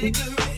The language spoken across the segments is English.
cigarette.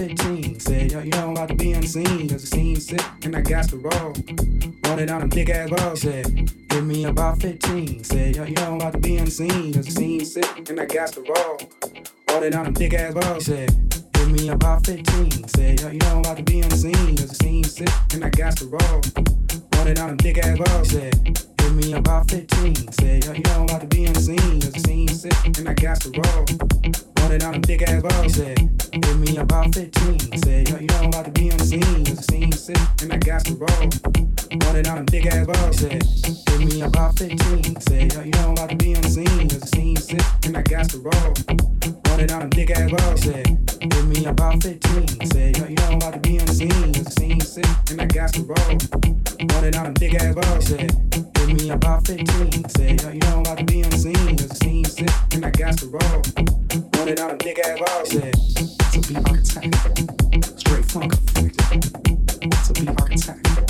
15. Said, yo, you know I'm about to be unseen, cause it seems sick, and I got the roll. Wanted on them big ass balls, said, give me about 15. Said, yo, you know I'm about to be unseen, cause it seems sick, and I got the roll. Wanted on them big ass balls, said, give me about 15. Said, yo, you know I'm about to be unseen, cause it seems sick, and I got the roll. Wanted on them big ass balls, said, give me about 15. Said, yo, you know I'm about to be unseen, cause it seems sick, and I got the roll running out a thick ass bars. Said, eh? give me about 15. He said, yo, you know I'm about to be on the scene. The scene sit and I got some roll. Running out a big ass bars. Said, give me about 15. Say, yo, you know I'm about to be on the scene. Cause the scene's sick and I got to roll. Running out a big ass bars. Said, give me about 15. Say, yo, you know I'm about to be on the scene. Cause the scene's sick and I got to roll. Running out a big ass bars. Said, give me about 15. Say, yo, you know I'm about to be on the scene. Cause the scene's sick and I got to roll. Running out a big ass bars. Said, to be architect. Straight funk. To be architect.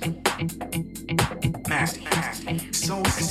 so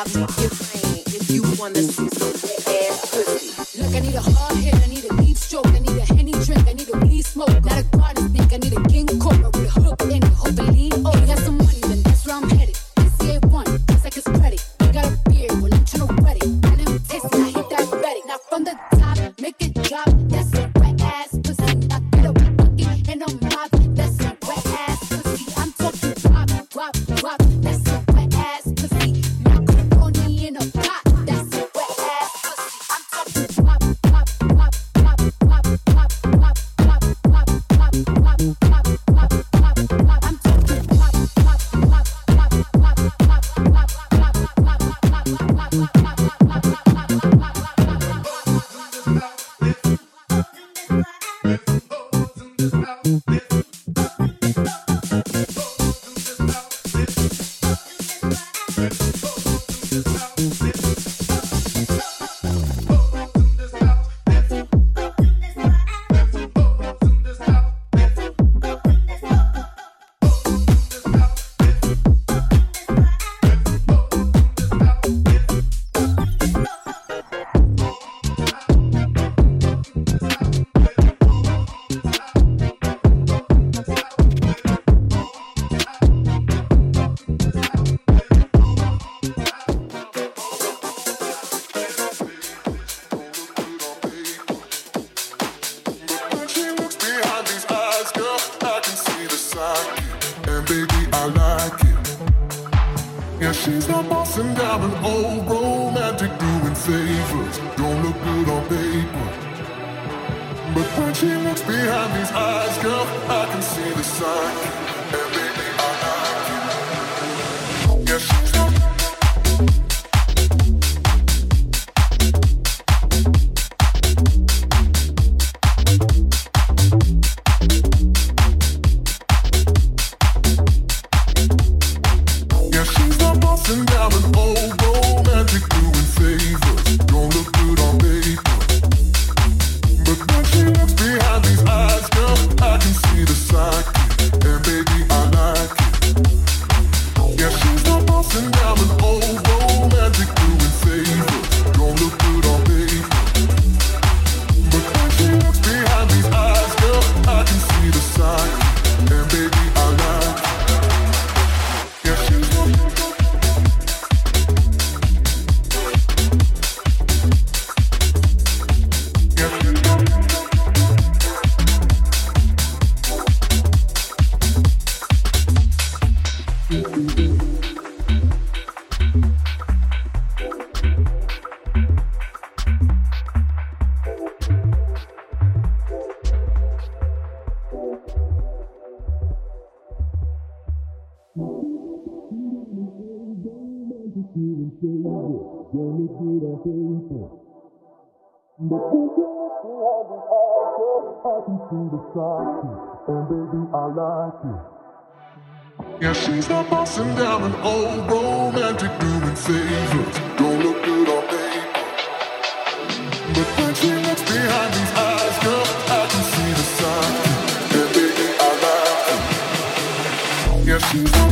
out to your brain if you wanna see some ass pussy. Look, I need a hard hit. And baby, I like it. Yeah, she's not bossing down an old romantic doing favors. Don't look good on paper. But when she looks behind these eyes, girl, I can see the sun. I can see the and baby, I like it. Yeah, she's not bossing down an old romantic doing favors. Don't look good on paper. But when she looks behind these eyes, girl, I can see the sign. And baby, I like it. Yeah, she's